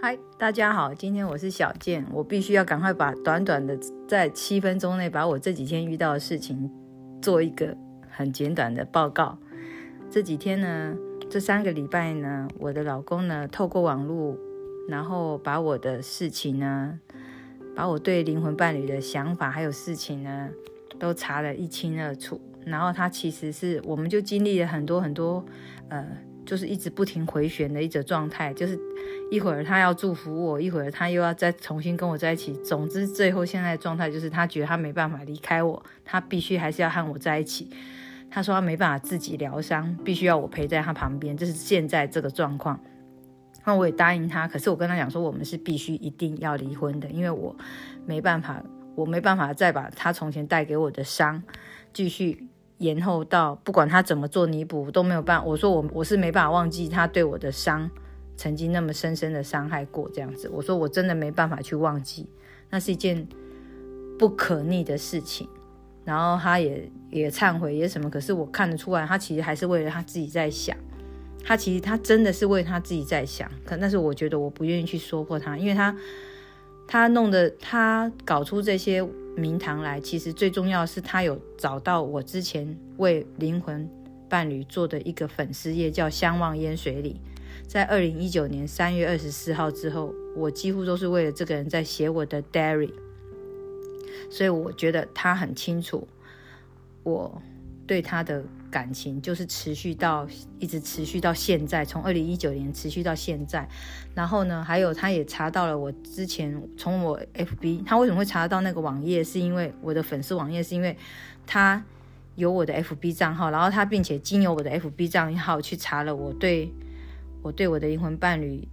嗨，大家好，今天我是小健，我必须要赶快把短短的在七分钟内把我这几天遇到的事情做一个很简短的报告。这几天呢，这三个礼拜呢，我的老公呢透过网络，然后把我的事情呢，把我对灵魂伴侣的想法还有事情呢，都查得一清二楚。然后他其实是，我们就经历了很多很多，呃。就是一直不停回旋的一种状态，就是一会儿他要祝福我，一会儿他又要再重新跟我在一起。总之，最后现在的状态就是他觉得他没办法离开我，他必须还是要和我在一起。他说他没办法自己疗伤，必须要我陪在他旁边。这是现在这个状况。那我也答应他，可是我跟他讲说，我们是必须一定要离婚的，因为我没办法，我没办法再把他从前带给我的伤继续。延后到不管他怎么做弥补都没有办。我说我我是没办法忘记他对我的伤，曾经那么深深的伤害过这样子。我说我真的没办法去忘记，那是一件不可逆的事情。然后他也也忏悔也什么，可是我看得出来，他其实还是为了他自己在想。他其实他真的是为他自己在想，可但是我觉得我不愿意去说破他，因为他他弄的他搞出这些。名堂来，其实最重要是他有找到我之前为灵魂伴侣做的一个粉丝页，叫“相望烟水里”。在二零一九年三月二十四号之后，我几乎都是为了这个人在写我的 diary，所以我觉得他很清楚我对他的。感情就是持续到一直持续到现在，从二零一九年持续到现在。然后呢，还有他也查到了我之前从我 FB，他为什么会查到那个网页？是因为我的粉丝网页，是因为他有我的 FB 账号，然后他并且经由我的 FB 账号去查了我对我对我的灵魂伴侣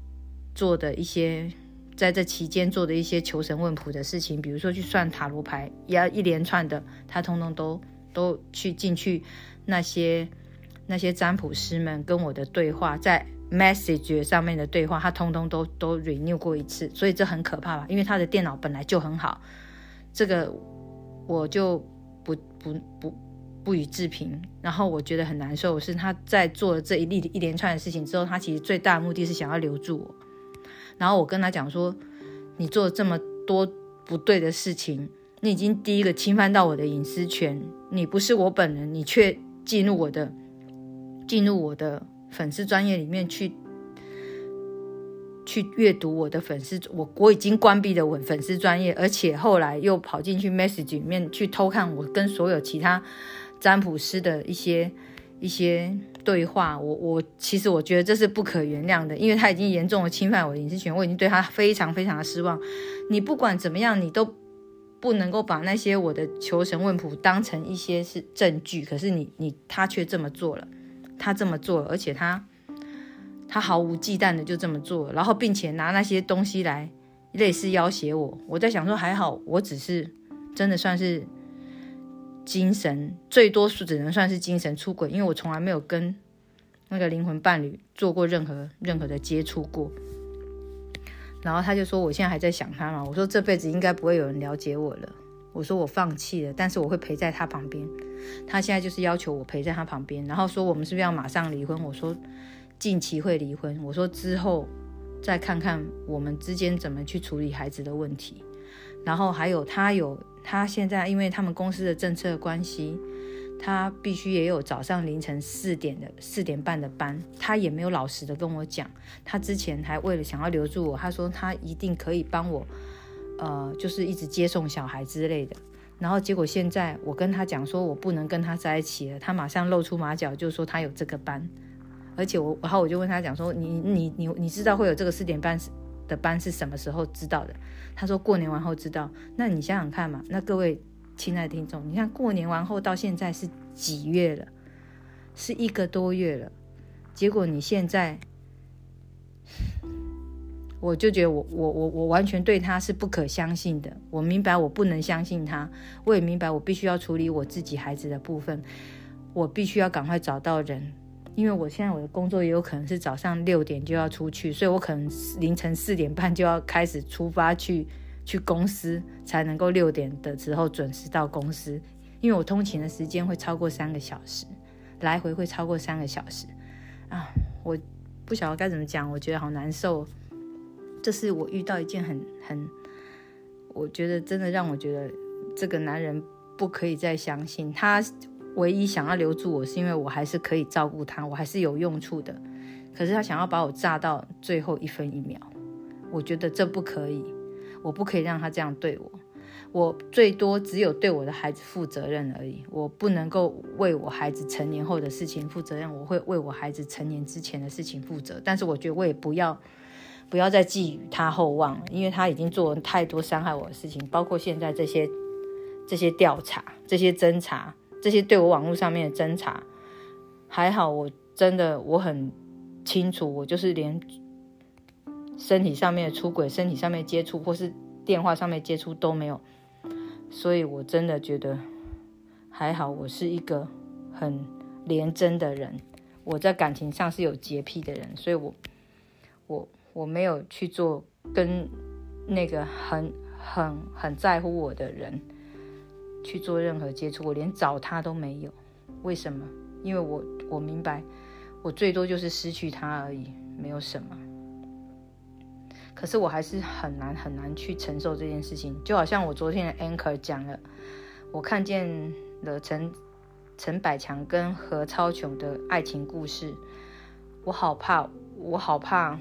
做的一些在这期间做的一些求神问卜的事情，比如说去算塔罗牌，要一连串的，他通通都都去进去。那些那些占卜师们跟我的对话，在 message 上面的对话，他通通都都 renew 过一次，所以这很可怕吧？因为他的电脑本来就很好，这个我就不不不不予置评。然后我觉得很难受，是他在做了这一例一连串的事情之后，他其实最大的目的是想要留住我。然后我跟他讲说，你做这么多不对的事情，你已经第一个侵犯到我的隐私权，你不是我本人，你却。进入我的进入我的粉丝专业里面去去阅读我的粉丝，我我已经关闭了我粉丝专业，而且后来又跑进去 message 里面去偷看我跟所有其他占卜师的一些一些对话。我我其实我觉得这是不可原谅的，因为他已经严重的侵犯我的隐私权，我已经对他非常非常的失望。你不管怎么样，你都。不能够把那些我的求神问卜当成一些是证据，可是你你他却这么做了，他这么做了，而且他他毫无忌惮的就这么做，然后并且拿那些东西来类似要挟我。我在想说还好，我只是真的算是精神，最多是只能算是精神出轨，因为我从来没有跟那个灵魂伴侣做过任何任何的接触过。然后他就说：“我现在还在想他嘛。”我说：“这辈子应该不会有人了解我了。”我说：“我放弃了，但是我会陪在他旁边。”他现在就是要求我陪在他旁边，然后说：“我们是不是要马上离婚？”我说：“近期会离婚。”我说：“之后再看看我们之间怎么去处理孩子的问题。”然后还有他有他现在因为他们公司的政策关系。他必须也有早上凌晨四点的四点半的班，他也没有老实的跟我讲。他之前还为了想要留住我，他说他一定可以帮我，呃，就是一直接送小孩之类的。然后结果现在我跟他讲说我不能跟他在一起了，他马上露出马脚，就说他有这个班，而且我然后我就问他讲说你你你你知道会有这个四点半的班是什么时候知道的？他说过年完后知道。那你想想看嘛，那各位。亲爱的听众，你看过年完后到现在是几月了？是一个多月了。结果你现在，我就觉得我我我我完全对他是不可相信的。我明白我不能相信他，我也明白我必须要处理我自己孩子的部分。我必须要赶快找到人，因为我现在我的工作也有可能是早上六点就要出去，所以我可能凌晨四点半就要开始出发去。去公司才能够六点的时候准时到公司，因为我通勤的时间会超过三个小时，来回会超过三个小时啊！我不晓得该怎么讲，我觉得好难受。这是我遇到一件很很，我觉得真的让我觉得这个男人不可以再相信他。唯一想要留住我是因为我还是可以照顾他，我还是有用处的。可是他想要把我炸到最后一分一秒，我觉得这不可以，我不可以让他这样对我。我最多只有对我的孩子负责任而已，我不能够为我孩子成年后的事情负责任。我会为我孩子成年之前的事情负责，但是我觉得我也不要不要再寄予他厚望了，因为他已经做了太多伤害我的事情，包括现在这些这些调查、这些侦查、这些对我网络上面的侦查。还好，我真的我很清楚，我就是连身体上面的出轨、身体上面接触或是电话上面接触都没有。所以，我真的觉得还好，我是一个很廉贞的人。我在感情上是有洁癖的人，所以我我我没有去做跟那个很很很在乎我的人去做任何接触，我连找他都没有。为什么？因为我我明白，我最多就是失去他而已，没有什么。可是我还是很难很难去承受这件事情，就好像我昨天的 anchor 讲了，我看见了陈陈百强跟何超琼的爱情故事，我好怕，我好怕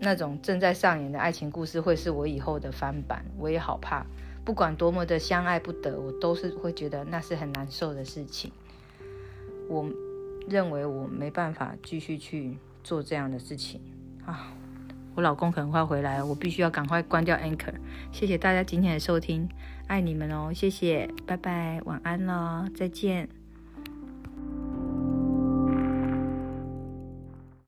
那种正在上演的爱情故事会是我以后的翻版，我也好怕，不管多么的相爱不得，我都是会觉得那是很难受的事情。我认为我没办法继续去做这样的事情啊。我老公可能快回来了，我必须要赶快关掉 Anchor。谢谢大家今天的收听，爱你们哦，谢谢，拜拜，晚安了，再见。